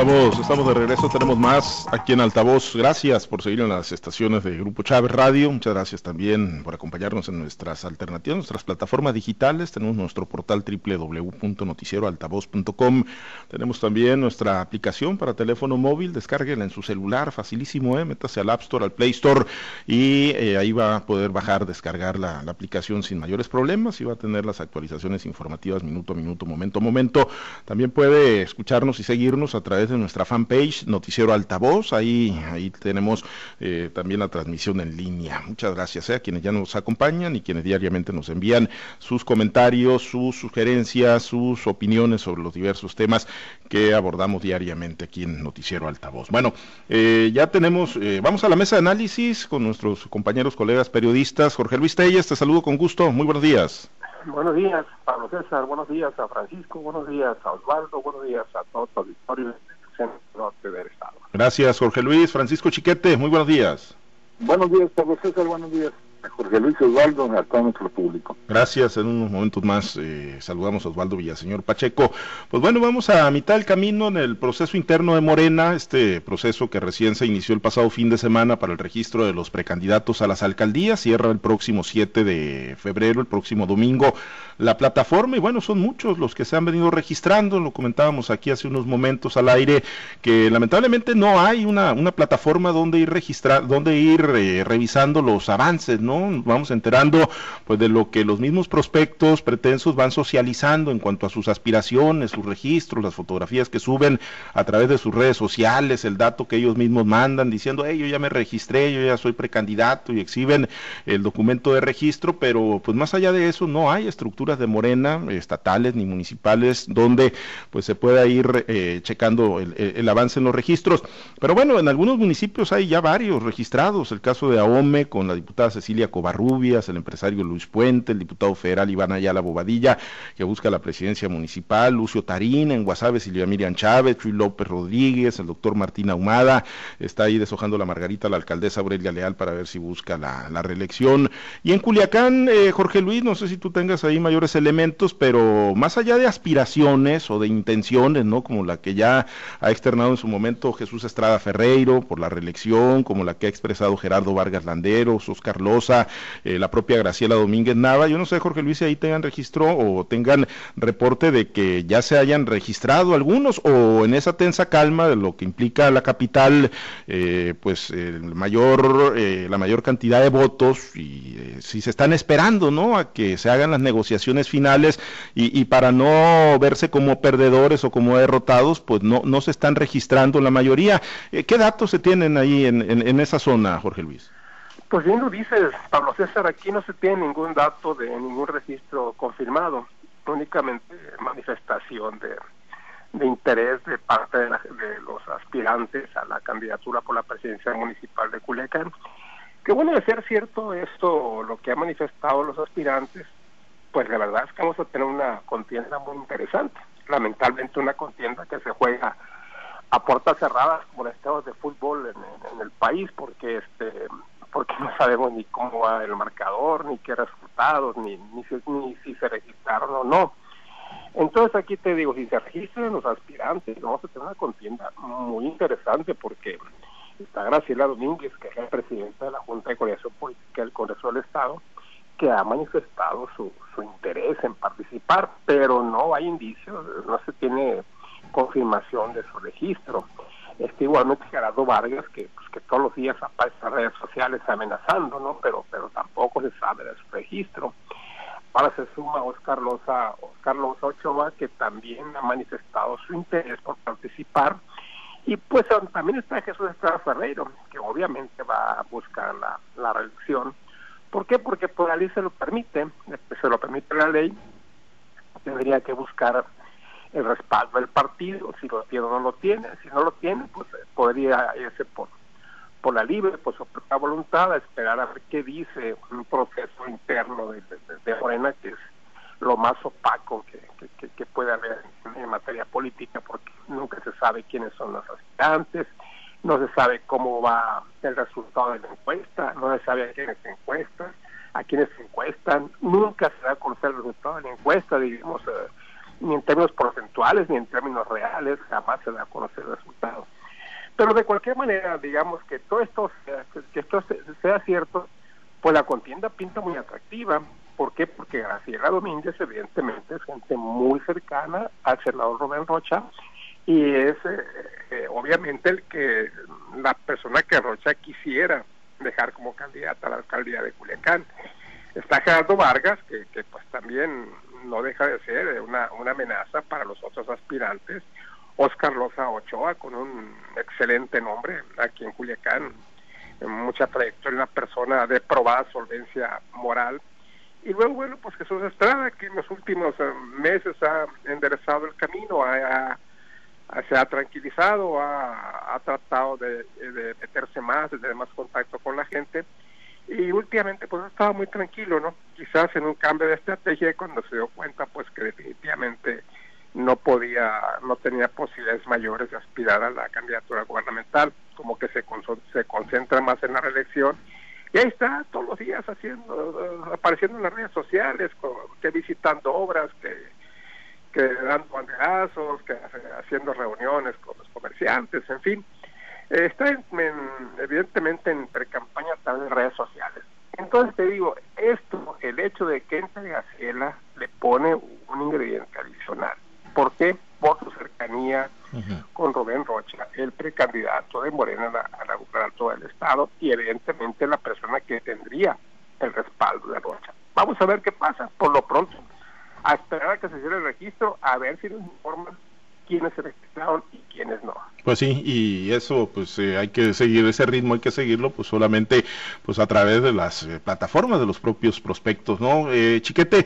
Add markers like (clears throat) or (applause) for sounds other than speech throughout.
estamos, estamos de regreso, tenemos más aquí en Altavoz. Gracias por seguir en las estaciones de Grupo Chávez Radio. Muchas gracias también por acompañarnos en nuestras alternativas, nuestras plataformas digitales. Tenemos nuestro portal www.noticieroaltavoz.com. Tenemos también nuestra aplicación para teléfono móvil. Descárguela en su celular, facilísimo, ¿eh? métase al App Store, al Play Store y eh, ahí va a poder bajar, descargar la, la aplicación sin mayores problemas y va a tener las actualizaciones informativas minuto a minuto, momento a momento. También puede escucharnos y seguirnos a través de nuestra fanpage Noticiero Altavoz. Ahí, ahí tenemos eh, también la transmisión en línea. Muchas gracias eh, a quienes ya nos acompañan y quienes diariamente nos envían sus comentarios, sus sugerencias, sus opiniones sobre los diversos temas que abordamos diariamente aquí en Noticiero Altavoz. Bueno, eh, ya tenemos, vamos a la mesa de análisis con nuestros compañeros, colegas periodistas. Jorge Luis Telles, te saludo con gusto. Muy buenos días. Buenos días, Pablo César. Buenos días a Francisco. Buenos días a Osvaldo. Buenos días a todos los auditorios del centro norte del Estado. Gracias, Jorge Luis. Francisco Chiquete, muy buenos días. Buenos días, Pablo César. Buenos días. Jorge Luis Osvaldo, a todo nuestro público. Gracias, en unos momentos más eh, saludamos a Osvaldo Villaseñor Pacheco. Pues bueno, vamos a mitad del camino en el proceso interno de Morena, este proceso que recién se inició el pasado fin de semana para el registro de los precandidatos a las alcaldías, cierra el próximo 7 de febrero, el próximo domingo, la plataforma, y bueno, son muchos los que se han venido registrando, lo comentábamos aquí hace unos momentos al aire, que lamentablemente no hay una, una plataforma donde ir registrar, donde ir eh, revisando los avances, ¿no? Vamos enterando pues de lo que los mismos prospectos pretensos van socializando en cuanto a sus aspiraciones, sus registros, las fotografías que suben a través de sus redes sociales, el dato que ellos mismos mandan diciendo, hey, yo ya me registré, yo ya soy precandidato y exhiben el documento de registro, pero pues más allá de eso no hay estructuras de Morena, estatales ni municipales, donde pues se pueda ir eh, checando el, el avance en los registros. Pero bueno, en algunos municipios hay ya varios registrados, el caso de Ahome con la diputada Cecilia Covarrubias, el empresario Luis Puente, el diputado federal Iván Ayala Bobadilla, que busca la presidencia municipal, Lucio Tarín, en Guasave, Silvia Miriam Chávez, Chuy López Rodríguez, el doctor Martín Ahumada, está ahí deshojando la margarita la alcaldesa Aurelia Leal para ver si busca la, reelección. Y en Culiacán, eh, Jorge Luis, no sé si tú tengas ahí mayores elementos, pero más allá de aspiraciones o de intenciones, ¿no? Como la que ya ha externado en su momento Jesús Estrada Ferreiro por la reelección, como la que ha expresado Gerardo Vargas Landeros, Oscar Loza, eh, la propia Graciela Domínguez Nava. Yo no sé, Jorge Luis, si ahí tengan registro o tengan reporte de que ya se hayan registrado algunos o en esa tensa calma de lo que implica la capital, eh, pues el mayor, eh, la mayor cantidad de votos y si se están esperando, ¿no? A que se hagan las negociaciones finales y, para no verse como perdedores o como derrotados, pues no, no se están registrando la mayoría. ¿Qué datos se tienen ahí en, en esa zona, Jorge Luis? Pues bien lo dices, Pablo César, aquí no se tiene ningún dato de ningún registro confirmado, únicamente manifestación de, de interés de parte de, los aspirantes a la candidatura por la presidencia municipal de Culiacán. Que bueno, de ser cierto esto, lo que han manifestado los aspirantes, pues la verdad es que vamos a tener una contienda muy interesante. Lamentablemente una contienda que se juega a puertas cerradas como los estados de fútbol en, en el país, porque este porque no sabemos ni cómo va el marcador, ni qué resultados, ni, ni, si, ni si se registraron o no. Entonces aquí te digo, si se registran los aspirantes, vamos a tener una contienda muy interesante porque está Graciela Domínguez, que es la presidenta de la Junta de Coordinación Política del Congreso del Estado, que ha manifestado su, su interés en participar, pero no hay indicios, no se tiene confirmación de su registro. Este, igualmente Gerardo Vargas, que, pues, que todos los días aparece en redes sociales amenazando, ¿no? Pero, pero tampoco se sabe de su registro. Ahora se suma Oscar Loza, Oscar Loza Ochoa, que también ha manifestado su interés por participar. Y pues también está Jesús Estrada Ferreiro, que obviamente va a buscar la, la reelección. ¿Por qué? Porque por la ley se lo permite, se lo permite la ley, tendría que buscar el respaldo del partido, si lo tiene o no lo tiene, si no lo tiene, pues eh, podría irse por, por la libre, por su propia voluntad, a esperar a ver qué dice un proceso interno de, de, Morena, que es lo más opaco que, que, puede haber en, materia política, porque nunca se sabe quiénes son los aspirantes, no se sabe cómo va el resultado de la encuesta, no se sabe a quiénes se encuestan, a quiénes se encuestan, nunca se da a conocer el resultado de la encuesta, digamos, eh, ni en términos porcentuales, ni en términos reales, jamás se da a conocer el resultado. Pero de cualquier manera, digamos que todo esto, que esto sea cierto, pues la contienda pinta muy atractiva. ¿Por qué? Porque Graciela Domínguez evidentemente es gente muy cercana al senador Rubén Rocha y es eh, eh, obviamente el que la persona que Rocha quisiera dejar como candidata a la alcaldía de Culiacán. Está Gerardo Vargas, que, que pues también no deja de ser una, una amenaza para los otros aspirantes. Oscar Loza Ochoa, con un excelente nombre aquí en Culiacán, mucha trayectoria, una persona de probada solvencia moral. Y luego, bueno, pues Jesús Estrada, que en los últimos eh, meses ha enderezado el camino, ha, se ha tranquilizado, ha, tratado de, meterse más, de tener más contacto con la gente. Y últimamente, pues ha estado muy tranquilo, ¿no? Quizás en un cambio de estrategia cuando se dio cuenta, pues que definitivamente no podía, no tenía posibilidades mayores de aspirar a la candidatura gubernamental, como que se, se concentra más en la reelección. Y ahí está todos los días haciendo, apareciendo en las redes sociales, que visitando obras, que, que dando banderazos, que haciendo reuniones con los comerciantes, en fin. Está en, evidentemente en pre-campaña también en redes sociales. Entonces te digo, esto, el hecho de que entre Gaciela le pone un ingrediente adicional. ¿Por qué? Por su cercanía con Rubén Rocha, el precandidato de Morena a la, a del Estado y evidentemente la persona que tendría el respaldo de Rocha. Vamos a ver qué pasa. Por lo pronto, a esperar a que se cierre el registro, a ver si nos informan quiénes se y quiénes no. Pues sí, y eso pues eh, hay que seguir ese ritmo, hay que seguirlo pues solamente pues a través de las eh, plataformas de los propios prospectos, ¿no? Eh, Chiquete,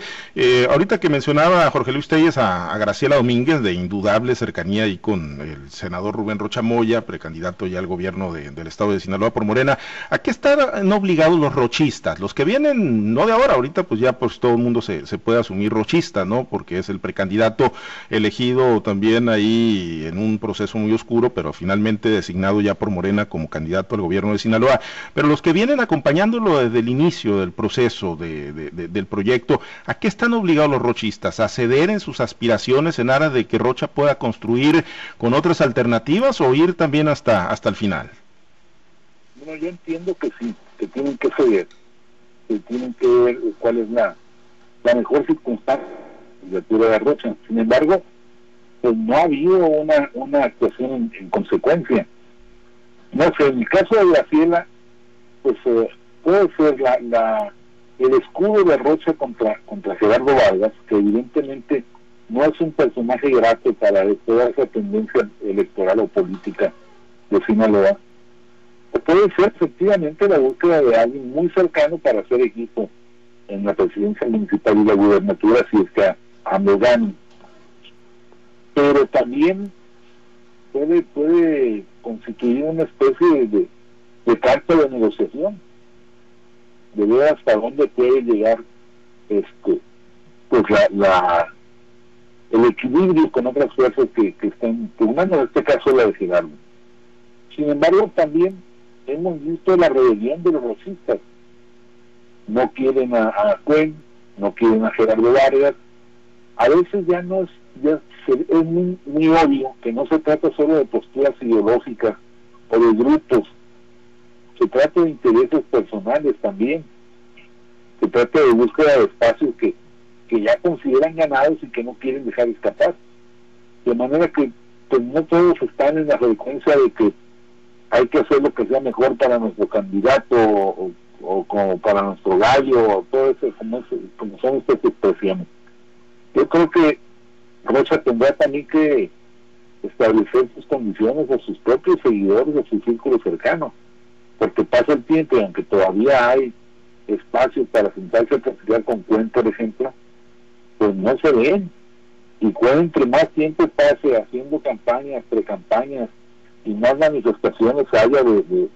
ahorita que mencionaba Jorge Luis Telles a, Graciela Domínguez de indudable cercanía y con el senador Rubén Rocha Moya, precandidato ya al gobierno del estado de Sinaloa por Morena, ¿a qué están obligados los rochistas? Los que vienen, no de ahora, ahorita pues ya pues todo el mundo se, se puede asumir rochista, ¿no? Porque es el precandidato elegido también ahí en un proceso muy oscuro pero finalmente designado ya por Morena como candidato al gobierno de Sinaloa. Pero los que vienen acompañándolo desde el inicio del proceso del proyecto, ¿a qué están obligados los rochistas? ¿A ceder en sus aspiraciones en aras de que Rocha pueda construir con otras alternativas o ir también hasta, hasta el final? Bueno, yo entiendo que sí, que tienen que ceder, que tienen que ver cuál es la, la mejor circunstancia de Rocha. Sin embargo, pues no ha habido una, una actuación en, consecuencia. No sé, en el caso de Graciela, pues eh, puede ser la, la, el escudo de Rocha contra, contra Gerardo Vargas, que evidentemente no es un personaje grato para toda esa tendencia electoral o política de Sinaloa, o puede ser efectivamente la búsqueda de alguien muy cercano para hacer equipo en la presidencia municipal y la gubernatura si es que a, a pero también puede puede constituir una especie de, de carta de negociación de ver hasta dónde puede llegar este pues la, el equilibrio con otras fuerzas que, que están pugnando, en este caso la de Gerardo. Sin embargo, también hemos visto la rebelión de los racistas. No quieren a, a Cuen, no quieren a Gerardo Vargas. A veces ya no es ya es muy, obvio que no se trata solo de posturas ideológicas o de grupos, se trata de intereses personales también, se trata de búsqueda de espacios que, que ya consideran ganados y que no quieren dejar escapar. De manera que pues, no todos están en la frecuencia de que hay que hacer lo que sea mejor para nuestro candidato o, como para nuestro gallo o todo eso como, como son estas expresiones. Yo creo que Rocha tendrá también que establecer sus condiciones a sus propios seguidores, a su círculo cercano, porque pasa el tiempo y aunque todavía hay espacio para sentarse a platicar con Cuen, por ejemplo, pues no se ven. Y Cuen entre más tiempo pase haciendo campañas, precampañas y más manifestaciones haya de, de,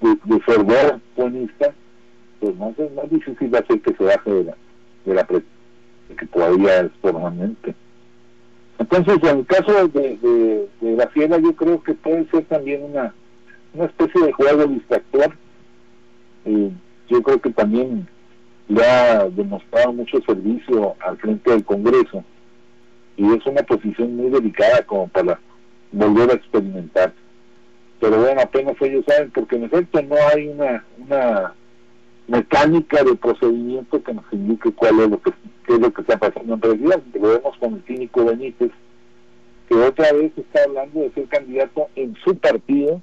de, fervor buenista, pues más es más difícil hacer que se baje de la, de la que todavía es permanente. Entonces, en el caso de, de, la fiera, yo creo que puede ser también una, una especie de juego distractor. Eh, yo creo que también le ha demostrado mucho servicio al frente del Congreso y es una posición muy delicada como para volver a experimentar. Pero bueno, apenas ellos saben, porque en efecto no hay una, una mecánica de procedimiento que nos indique cuál es lo que, es lo que está pasando en realidad. Lo vemos con el clínico Benítez, que otra vez está hablando de ser candidato en su partido,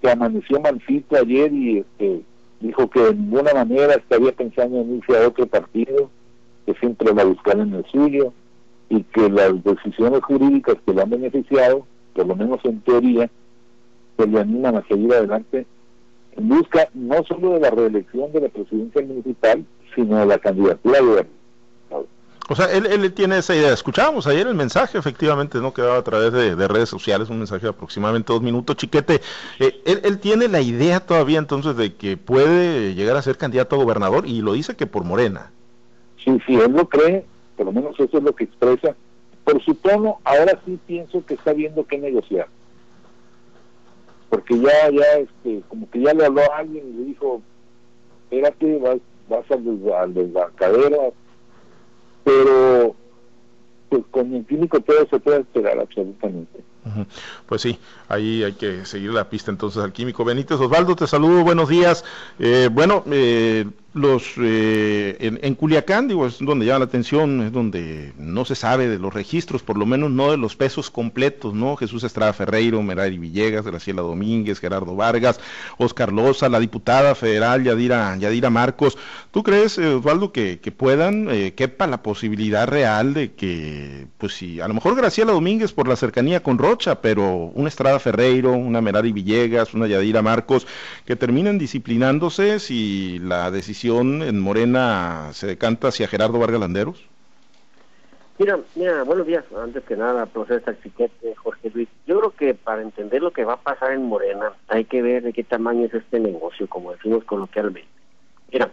que amaneció malcito ayer y este, dijo que de ninguna manera estaría pensando en irse a otro partido, que siempre va a buscar en el suyo, y que las decisiones jurídicas que lo han beneficiado, por lo menos en teoría, se le animan a seguir adelante en busca no solo de la reelección de la presidencia municipal, sino de la candidatura de o sea, él, él tiene esa idea. Escuchábamos ayer el mensaje, efectivamente, ¿no? Quedaba a través de, redes sociales, un mensaje de aproximadamente dos minutos. Chiquete, eh, él, él, tiene la idea todavía entonces de que puede llegar a ser candidato a gobernador y lo dice que por Morena. Sí, sí, él lo cree, por lo menos eso es lo que expresa. Por su tono, ahora sí pienso que está viendo qué negociar. Porque ya, ya, este, como que ya le habló a alguien y le dijo, espérate, vas, vas al, al pero pues con el clínico todo se puede esperar absolutamente. Pues sí, ahí hay que seguir la pista entonces al químico Benítez. Osvaldo, te saludo, buenos días. Eh, bueno, eh, los eh, en, Culiacán, digo, es donde llama la atención, es donde no se sabe de los registros, por lo menos no de los pesos completos, ¿no? Jesús Estrada Ferreiro, Merari Villegas, Graciela Domínguez, Gerardo Vargas, Oscar Loza, la diputada federal Yadira, Yadira Marcos. ¿Tú crees, Osvaldo, que, que puedan, eh, quepa la posibilidad real de que, pues sí, a lo mejor Graciela Domínguez por la cercanía con Rocha, pero una Estrada Ferreiro, una Merari Villegas, una Yadira Marcos, que terminen disciplinándose si la decisión en Morena se decanta hacia Gerardo Vargas Landeros? Mira, mira, buenos días. Antes que nada, profesor Chiquete, Jorge Luis. Yo creo que para entender lo que va a pasar en Morena, hay que ver de qué tamaño es este negocio, como decimos coloquialmente. Mira,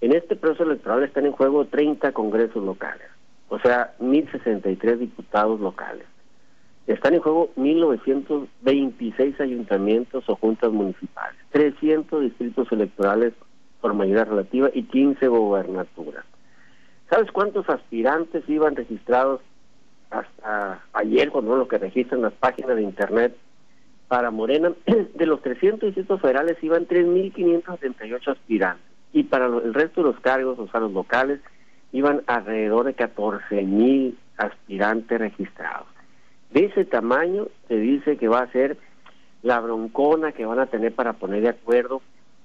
en este proceso electoral están en juego 30 congresos locales, o sea, 1.063 diputados locales. Están en juego 1.926 ayuntamientos o juntas municipales, 300 distritos electorales por mayoría relativa y 15 gobernaturas. ¿Sabes cuántos aspirantes iban registrados hasta ayer, cuando lo que registran las páginas de internet para Morena? (clears throat) De los 300 distritos federales iban 3.578 aspirantes y para el resto de los cargos, o sea, los locales, iban alrededor de 14.000 aspirantes registrados. De ese tamaño se dice que va a ser la broncona que van a tener para poner de acuerdo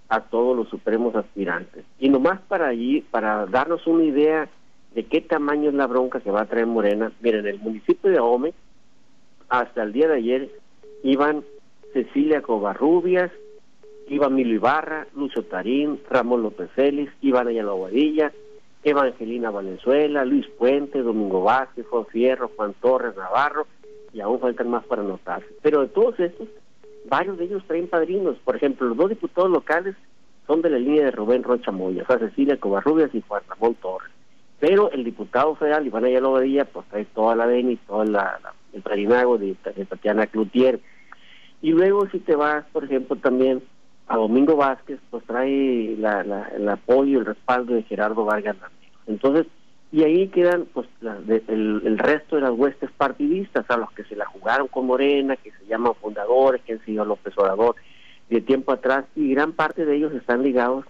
a todos los supremos aspirantes. Y nomás para allí, para darnos una idea de qué tamaño es la bronca que va a traer Morena, miren, en el municipio de Ahome, hasta el día de ayer, iban Cecilia Covarrubias, iba Milo Ibarra, Lucio Tarín, Ramón López Félix, Iván Ayala Guadilla, Evangelina Valenzuela, Luis Puente, Domingo Vázquez, Juan Fierro, Juan Torres, Navarro, y aún faltan más para anotarse. Pero de todos estos, varios de ellos traen padrinos. Por ejemplo, los dos diputados locales son de la línea de Rubén Rocha Moya, o sea, Cecilia Covarrubias y Juan Ramón Torres. Pero el diputado federal, Iván Ayala Badilla, pues trae toda la DENI, todo la, el padrinago de, Tatiana Cloutier. Y luego si te vas, por ejemplo, también a Domingo Vázquez, pues trae la, el apoyo y el respaldo de Gerardo Vargas Entonces, y ahí quedan pues el, resto de las huestes partidistas, a los que se la jugaron con Morena, que se llaman fundadores, que han sido López Obrador de tiempo atrás, y gran parte de ellos están ligados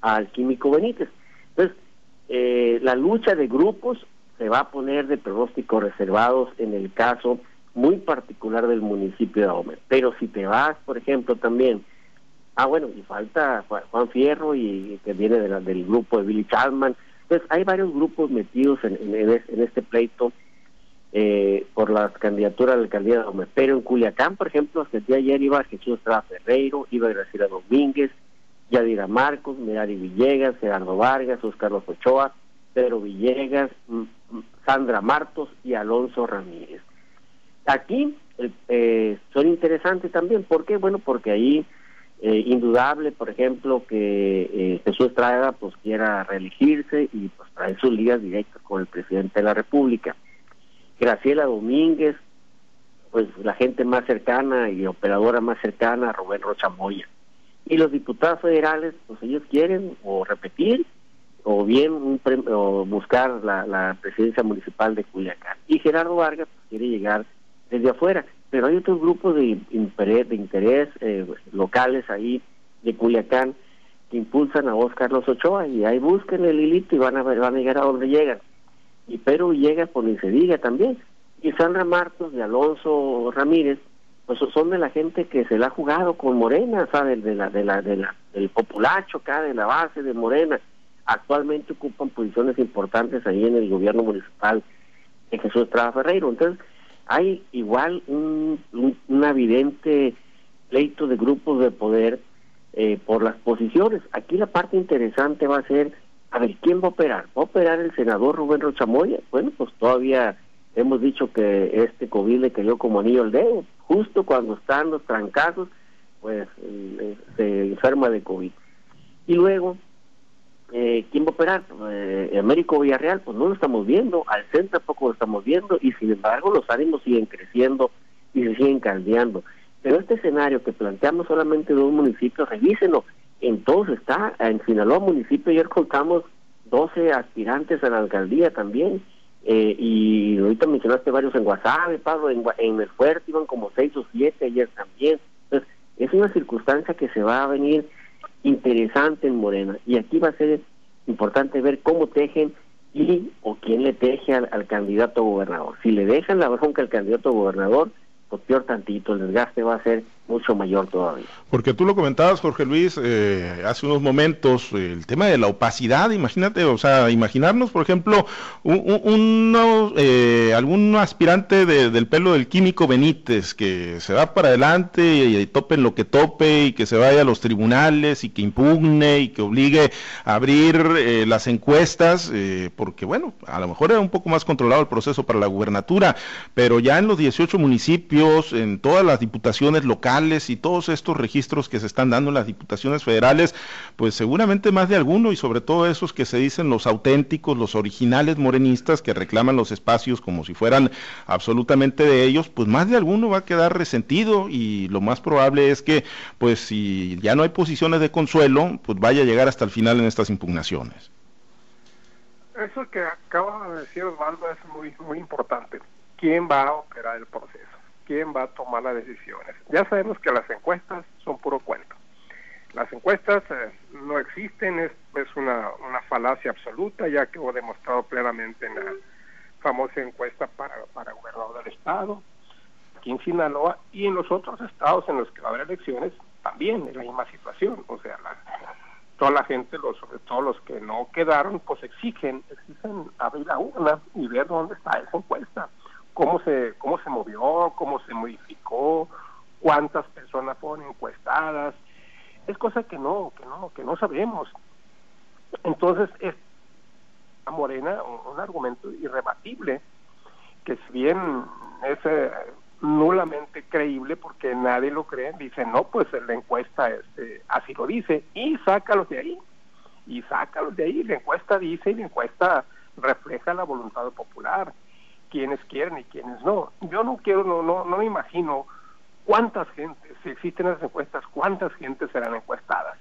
al químico Benítez. Entonces, eh, la lucha de grupos se va a poner de pronósticos reservados en el caso muy particular del municipio de Ahome. Pero si te vas, por ejemplo, también, ah, bueno, y falta Juan Fierro, y que viene de del grupo de Billy Chapman, entonces, hay varios grupos metidos en, en, este pleito eh, por la candidatura de la alcaldía de Pero en Culiacán, por ejemplo, hasta el día de ayer iba Jesús Estrada Ferreiro, iba Graciela Domínguez, Yadira Marcos, Merari Villegas, Gerardo Vargas, Oscar Ochoa, Pedro Villegas, Sandra Martos y Alonso Ramírez. Aquí eh, son interesantes también, ¿por qué? Bueno, porque ahí eh, indudable, por ejemplo, que eh, Jesús Estrada pues quiera reelegirse y pues traer sus ligas directas con el presidente de la República. Graciela Domínguez, pues la gente más cercana y operadora más cercana Rubén Rocha Moya. Y los diputados federales, pues ellos quieren o repetir o bien un o buscar la, presidencia municipal de Culiacán. Y Gerardo Vargas pues, quiere llegar desde afuera, pero hay otros grupos de interés, eh, locales ahí de Culiacán que impulsan a Oscar Los Ochoa y ahí busquen el hilito y van a, van a llegar a donde llegan. Y Perú llega por ni se diga también. Y Sandra Martos y Alonso Ramírez, pues son de la gente que se la ha jugado con Morena, ¿sabes? De la, de la, de la, del populacho acá, de la base de Morena. Actualmente ocupan posiciones importantes ahí en el gobierno municipal de Jesús Estrada Ferreiro. Entonces, hay igual un, un, evidente pleito de grupos de poder eh, por las posiciones. Aquí la parte interesante va a ser, a ver, ¿quién va a operar? ¿Va a operar el senador Rubén Rochamoya? Bueno, pues todavía hemos dicho que este COVID le cayó como anillo al dedo. Justo cuando están los trancazos, pues eh, se enferma de COVID. Y luego, eh, ¿quién va a operar? Eh, Américo Villarreal, pues no lo estamos viendo, al centro tampoco lo estamos viendo, y sin embargo los ánimos siguen creciendo y se siguen caldeando. Pero este escenario que planteamos solamente de un municipio, revísenlo, en todos está, en Sinaloa municipio ayer contamos 12 aspirantes a la alcaldía también, eh, y ahorita mencionaste varios en Guasave, Pablo, en, en el fuerte iban como seis o siete ayer también. Entonces, es una circunstancia que se va a venir interesante en Morena. Y aquí va a ser importante ver cómo tejen y o quién le teje al, al candidato gobernador. Si le dejan la bronca al candidato gobernador, pues peor tantito, el desgaste va a ser mucho mayor todavía. Porque tú lo comentabas, Jorge Luis, eh, hace unos momentos, el tema de la opacidad, imagínate, o sea, imaginarnos, por ejemplo, un, eh, algún aspirante del pelo del químico Benítez que se va para adelante y, tope en lo que tope y que se vaya a los tribunales y que impugne y que obligue a abrir eh, las encuestas, porque bueno, a lo mejor era un poco más controlado el proceso para la gubernatura, pero ya en los 18 municipios, en todas las diputaciones locales, y todos estos registros que se están dando en las diputaciones federales, pues seguramente más de alguno y sobre todo esos que se dicen los auténticos, los originales morenistas que reclaman los espacios como si fueran absolutamente de ellos, pues más de alguno va a quedar resentido y lo más probable es que pues si ya no hay posiciones de consuelo, pues vaya a llegar hasta el final en estas impugnaciones. Eso que acaba de decir Osvaldo es muy, muy importante. ¿Quién va a operar el proceso? Quién va a tomar las decisiones. Ya sabemos que las encuestas son puro cuento. Las encuestas eh, no existen, es, una, una, falacia absoluta, ya que he demostrado plenamente en la famosa encuesta para, para gobernador del Estado, aquí en Sinaloa, y en los otros estados en los que va a haber elecciones, también es la misma situación. O sea, toda la gente, los, sobre todo los que no quedaron, pues exigen, exigen abrir la urna y ver dónde está esa encuesta cómo se, cómo se movió, cómo se modificó, cuántas personas fueron encuestadas. Es cosa que no, que no, que no sabemos. Entonces, es a Morena un, argumento irrebatible, que si bien es eh, nulamente creíble porque nadie lo cree, dice, no, pues la encuesta este, así lo dice, y sácalos de ahí, y sácalos de ahí, la encuesta dice y la encuesta refleja la voluntad popular quienes quieren y quienes no. Yo no quiero, no, no, no me imagino cuántas gentes, si existen esas encuestas, cuántas gentes serán encuestadas.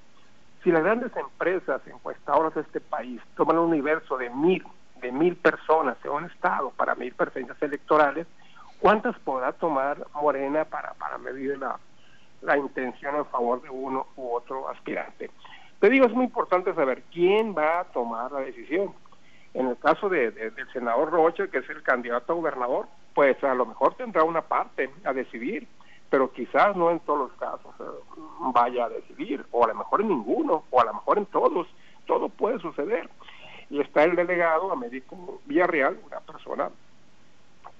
Si las grandes empresas encuestadoras de este país toman un universo de mil, de mil personas en un estado para medir preferencias electorales, ¿cuántas podrá tomar Morena para, para medir la, la intención a favor de uno u otro aspirante? Te digo, es muy importante saber quién va a tomar la decisión en el caso de, del senador Rocha, que es el candidato a gobernador, pues a lo mejor tendrá una parte a decidir, pero quizás no en todos los casos eh, vaya a decidir, o a lo mejor en ninguno, o a lo mejor en todos, todo puede suceder. Y está el delegado Américo Villarreal, una persona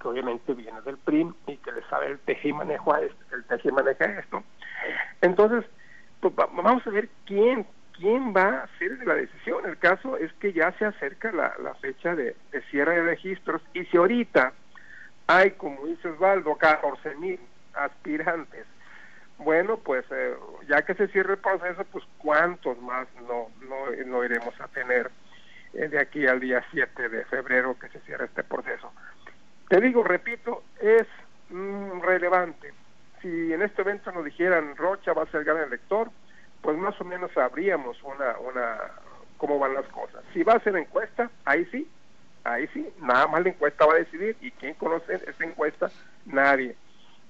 que obviamente viene del PRIM y que le sabe el teje y manejo a esto, el teje y maneja esto. Entonces, pues vamos a ver quién quién va a hacer la decisión. El caso es que ya se acerca la, fecha de, cierre de registros y si ahorita hay, como dice Osvaldo, 14 mil aspirantes, bueno, pues eh, ya que se cierre el proceso, pues cuántos más no, no, iremos a tener eh, de aquí al día 7 de febrero que se cierre este proceso. Te digo, repito, es mm, relevante. Si en este evento nos dijeran Rocha va a ser gran elector, pues más o menos habríamos una, una cómo van las cosas. Si va a ser encuesta, ahí sí, ahí sí, nada más la encuesta va a decidir. ¿Y quién conoce esa encuesta? Nadie.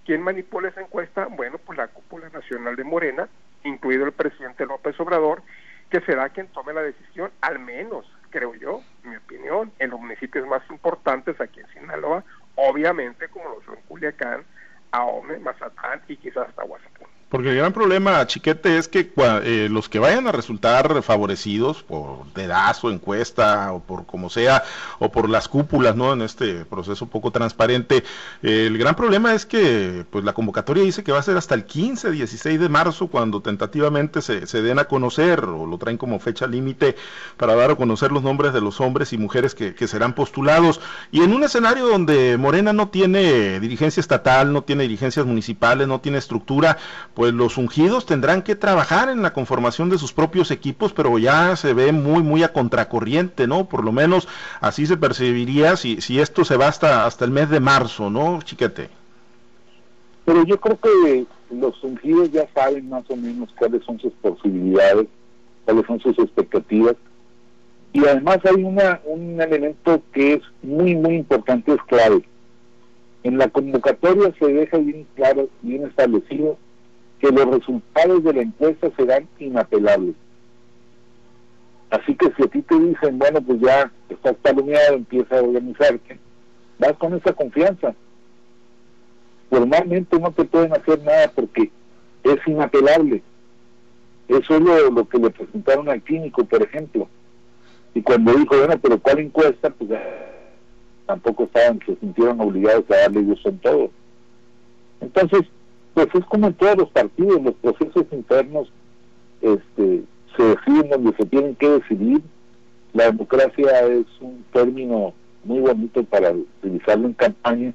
¿Quién manipula esa encuesta? Bueno, pues la cúpula nacional de Morena, incluido el presidente López Obrador, que será quien tome la decisión, al menos, creo yo, en mi opinión, en los municipios más importantes aquí en Sinaloa, obviamente como lo son Culiacán, Ahome, Mazatlán y quizás hasta Huasapún. Porque el gran problema, Chiquete, es que eh, los que vayan a resultar favorecidos por dedazo, encuesta o por como sea, o por las cúpulas, ¿no? En este proceso poco transparente, eh, el gran problema es que pues la convocatoria dice que va a ser hasta el 15, 16 de marzo cuando tentativamente se, se den a conocer o lo traen como fecha límite para dar a conocer los nombres de los hombres y mujeres que, que serán postulados. Y en un escenario donde Morena no tiene dirigencia estatal, no tiene dirigencias municipales, no tiene estructura, pues pues los ungidos tendrán que trabajar en la conformación de sus propios equipos, pero ya se ve muy, muy a contracorriente, ¿no? Por lo menos así se percibiría si, si esto se va hasta, hasta el mes de marzo, ¿no, chiquete? Pero yo creo que los ungidos ya saben más o menos cuáles son sus posibilidades, cuáles son sus expectativas. Y además hay una, un elemento que es muy, muy importante, es clave. En la convocatoria se deja bien claro, bien establecido que los resultados de la encuesta serán inapelables. Así que si a ti te dicen, bueno, pues ya estás palomeado, empieza a organizarte, vas con esa confianza. Formalmente no te pueden hacer nada porque es inapelable. Eso es lo, que le presentaron al clínico, por ejemplo. Y cuando dijo, bueno, pero ¿cuál encuesta? Pues tampoco estaban, se sintieron obligados a darle gusto en todo. Entonces, pues es como en todos los partidos, los procesos internos este, se deciden donde se tienen que decidir. La democracia es un término muy bonito para utilizarlo en campaña,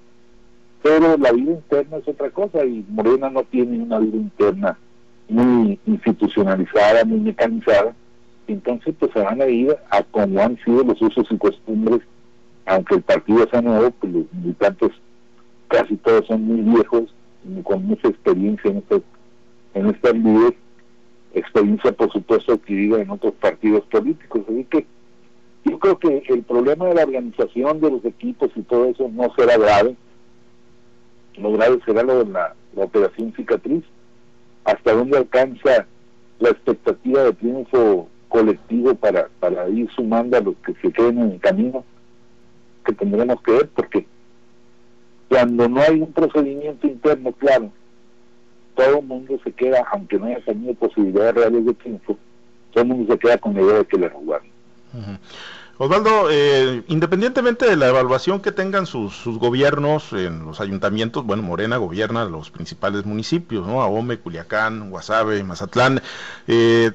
pero la vida interna es otra cosa y Morena no tiene una vida interna muy institucionalizada, muy mecanizada. Entonces, pues se van a ir a como han sido los usos y costumbres, aunque el partido sea nuevo, pues los militantes casi todos son muy viejos con mucha experiencia en este en estas líderes, experiencia por supuesto adquirida en otros partidos políticos. Así que yo creo que el problema de la organización de los equipos y todo eso no será grave. Lo grave será lo de la, operación cicatriz, hasta dónde alcanza la expectativa de triunfo colectivo para, para ir sumando a los que se queden en el camino, que tendremos que ver, porque cuando no hay un procedimiento interno claro, todo el mundo se queda, aunque no haya tenido posibilidades reales de triunfo, todo el mundo se queda con la idea de que le robaron. Osvaldo, eh, independientemente de la evaluación que tengan sus, sus, gobiernos en los ayuntamientos, bueno, Morena gobierna los principales municipios, ¿no? Ahome, Culiacán, Guasave, Mazatlán. Eh,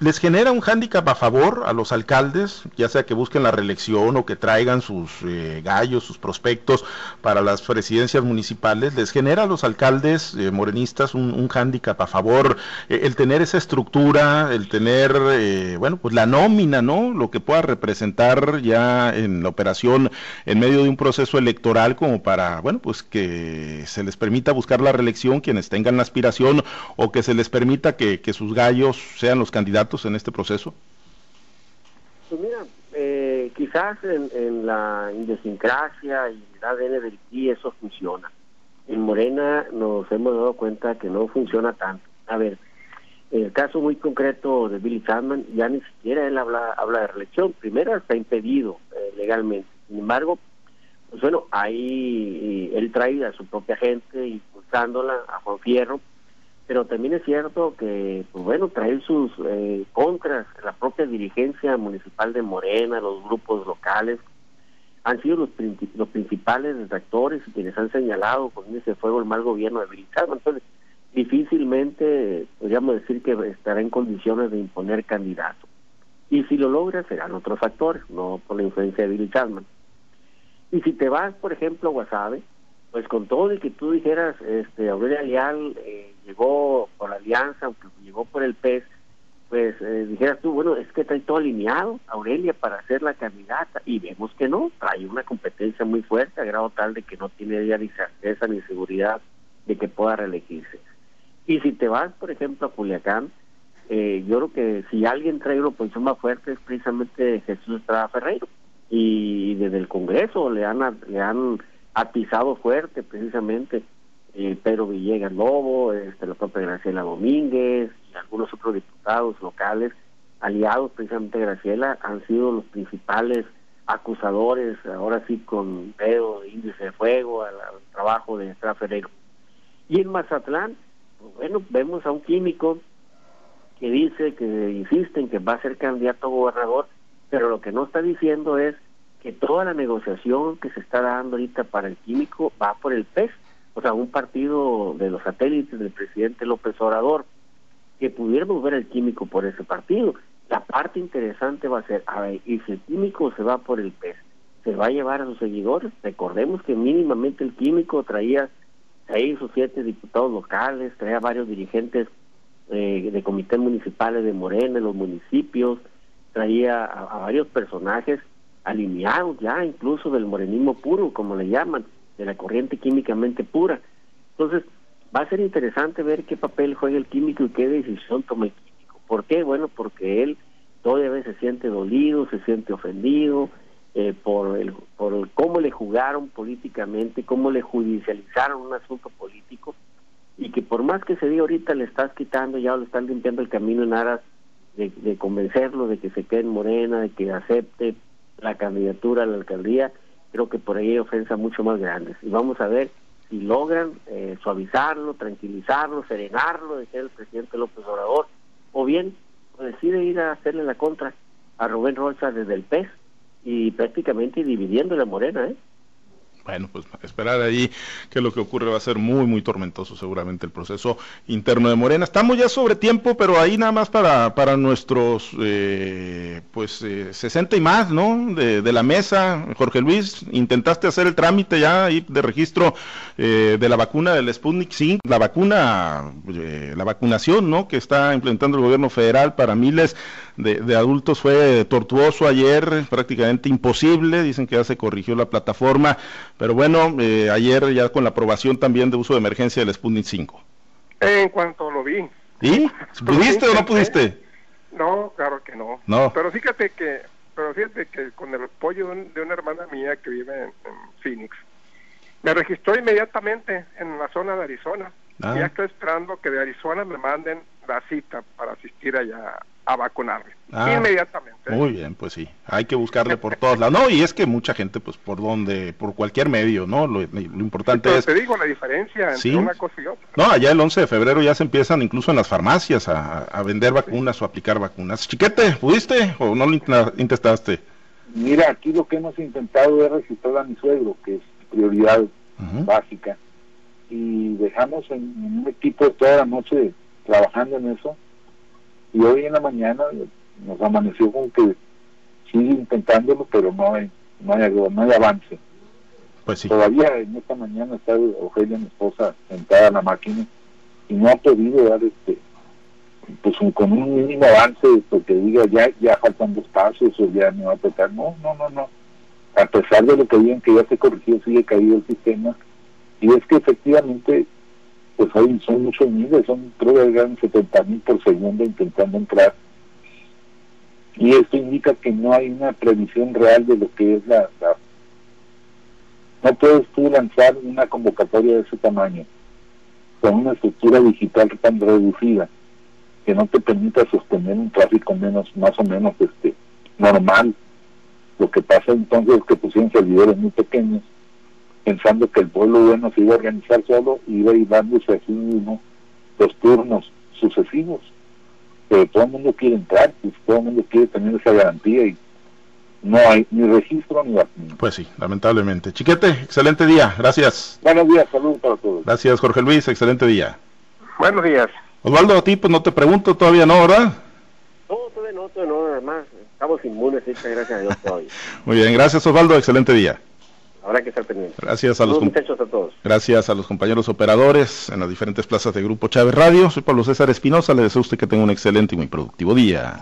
les genera un hándicap a favor a los alcaldes, ya sea que busquen la reelección o que traigan sus eh, gallos, sus prospectos para las presidencias municipales, les genera a los alcaldes eh, morenistas un, hándicap a favor, eh, el tener esa estructura, el tener, bueno, pues la nómina, ¿no? Lo que pueda representar ya en la operación en medio de un proceso electoral como para, bueno, pues que se les permita buscar la reelección quienes tengan la aspiración o que se les permita que, que sus gallos sean los candidatos en este proceso? Pues mira, eh, quizás en, la idiosincrasia y el ADN del PRI eso funciona. En Morena nos hemos dado cuenta que no funciona tanto. A ver, el caso muy concreto de Billy Chapman, ya ni siquiera él habla, habla de reelección. Primero está impedido eh, legalmente. Sin embargo, pues bueno, ahí él trae a su propia gente impulsándola, a Juan Fierro, pero también es cierto que, pues bueno, traer sus eh, contras, la propia dirigencia municipal de Morena, los grupos locales, han sido los, los principales detractores y quienes han señalado con ese fuego el mal gobierno de Villalba. Entonces, difícilmente podríamos decir que estará en condiciones de imponer candidato. Y si lo logra, serán otros factores, no por la influencia de Billy Chapman. Y si te vas, por ejemplo, a Guasave, pues con todo y que tú dijeras, este, Aurelia Leal eh, llegó por la alianza, aunque llegó por el PES, pues eh, dijeras tú, bueno, es que trae todo alineado, Aurelia, para ser la candidata, y vemos que no, hay una competencia muy fuerte, a grado tal de que no tiene ya ni certeza ni seguridad de que pueda reelegirse. Y si te vas, por ejemplo, a Culiacán, eh, yo creo que si alguien trae una posición más fuerte es precisamente Jesús Estrada Ferreiro. Y desde el Congreso le han, le han atizado fuerte precisamente eh, Pedro Villegas Lobo, este, la propia Graciela Domínguez y algunos otros diputados locales aliados precisamente Graciela han sido los principales acusadores, ahora sí con dedo, índice de fuego al, trabajo de Estrada Ferreiro. Y en Mazatlán, pues bueno, vemos a un químico que dice, que insiste en que va a ser candidato a gobernador, pero lo que no está diciendo es que toda la negociación que se está dando ahorita para el químico va por el PES, o sea, un partido de los satélites del presidente López Obrador, que pudiéramos ver el químico por ese partido. La parte interesante va a ser, a ver, y si el químico se va por el PES, ¿se va a llevar a sus seguidores? Recordemos que mínimamente el químico traía seis o siete diputados locales, traía varios dirigentes eh, de comités municipales de Morena en los municipios, traía a, varios personajes alineados ya, incluso del morenismo puro, como le llaman, de la corriente químicamente pura. Entonces, va a ser interesante ver qué papel juega el químico y qué decisión toma el químico. ¿Por qué? Bueno, porque él todavía se siente dolido, se siente ofendido eh, por, el, por cómo le jugaron políticamente, cómo le judicializaron un asunto político y que por más que se diga ahorita le estás quitando, ya lo están limpiando el camino en aras de, de convencerlo de que se quede en Morena, de que acepte la candidatura a la alcaldía, creo que por ahí hay ofensa mucho más grandes. Y vamos a ver si logran eh, suavizarlo, tranquilizarlo, serenarlo, decía el presidente López Obrador, o bien decide ir a hacerle la contra a Rubén Rocha desde el PES y prácticamente dividiendo la Morena, ¿eh? Bueno, pues esperar ahí que lo que ocurre va a ser muy, muy tormentoso seguramente el proceso interno de Morena. Estamos ya sobre tiempo, pero ahí nada más para, para nuestros, eh, pues, eh, 60 y más, ¿no? De, de, la mesa. Jorge Luis, intentaste hacer el trámite ya ahí de registro eh, de la vacuna del Sputnik 5, la vacuna, eh, la vacunación, ¿no? Que está implementando el gobierno federal para miles de, de adultos fue tortuoso ayer, prácticamente imposible. Dicen que ya se corrigió la plataforma pero bueno, eh, ayer ya con la aprobación también de uso de emergencia del Sputnik 5. En cuanto lo vi. ¿Y? ¿Pudiste (laughs) o no pudiste? No, claro que no. No. Pero fíjate que, pero fíjate que con el apoyo de, una hermana mía que vive en, Phoenix, me registró inmediatamente en la zona de Arizona. Ah. Y ya estoy esperando que de Arizona me manden la cita para asistir allá a vacunarle. Ah, inmediatamente. Muy bien, pues sí, hay que buscarle por todos lados. No, y es que mucha gente, pues por donde, por cualquier medio, ¿no? Lo, importante es... Te digo la diferencia entre una cosa y otra. No, allá el 11 de febrero ya se empiezan incluso en las farmacias a, vender vacunas o aplicar vacunas. Chiquete, ¿pudiste o no lo intentaste? Mira, aquí lo que hemos intentado es registrar a mi suegro, que es prioridad básica, y dejamos en un equipo toda la noche trabajando en eso y hoy en la mañana nos amaneció con que sigue intentándolo, pero no hay, no hay, no hay avance. Pues sí. Todavía en esta mañana está Ofelia, mi esposa, sentada en la máquina y no ha podido dar este pues con un mínimo avance porque diga ya ya faltan dos pasos o ya me va a tocar no no no no a pesar de lo que digan que ya se corrigió sigue caído el sistema y es que efectivamente pues hoy son muchos miles, son creo que eran 70 mil por segundo intentando entrar. Y esto indica que no hay una previsión real de lo que es la, No puedes tú lanzar una convocatoria de ese tamaño, con una estructura digital tan reducida, que no te permita sostener un tráfico menos, más o menos este normal. Lo que pasa entonces es que pusieron servidores muy pequeños pensando que el pueblo bueno se iba a organizar solo y iba a ir dándose así mismo los turnos sucesivos. Pero todo el mundo quiere entrar, pues todo el mundo quiere tener esa garantía y no hay ni registro ni vacuna. Pues sí, lamentablemente. Chiquete, excelente día, gracias. Buenos días, saludos para todos. Gracias, Jorge Luis, excelente día. Buenos días. Osvaldo, a ti pues no te pregunto todavía, ¿no, verdad? No, todavía no, todavía no, además estamos inmunes, gracias a Dios todavía. (laughs) Muy bien, gracias Osvaldo, excelente día habrá que estar pendiente. Gracias a los, a todos. Gracias a los compañeros operadores en las diferentes plazas de Grupo Chávez Radio. Soy Pablo César Espinosa. Le deseo a usted que tenga un excelente y muy productivo día.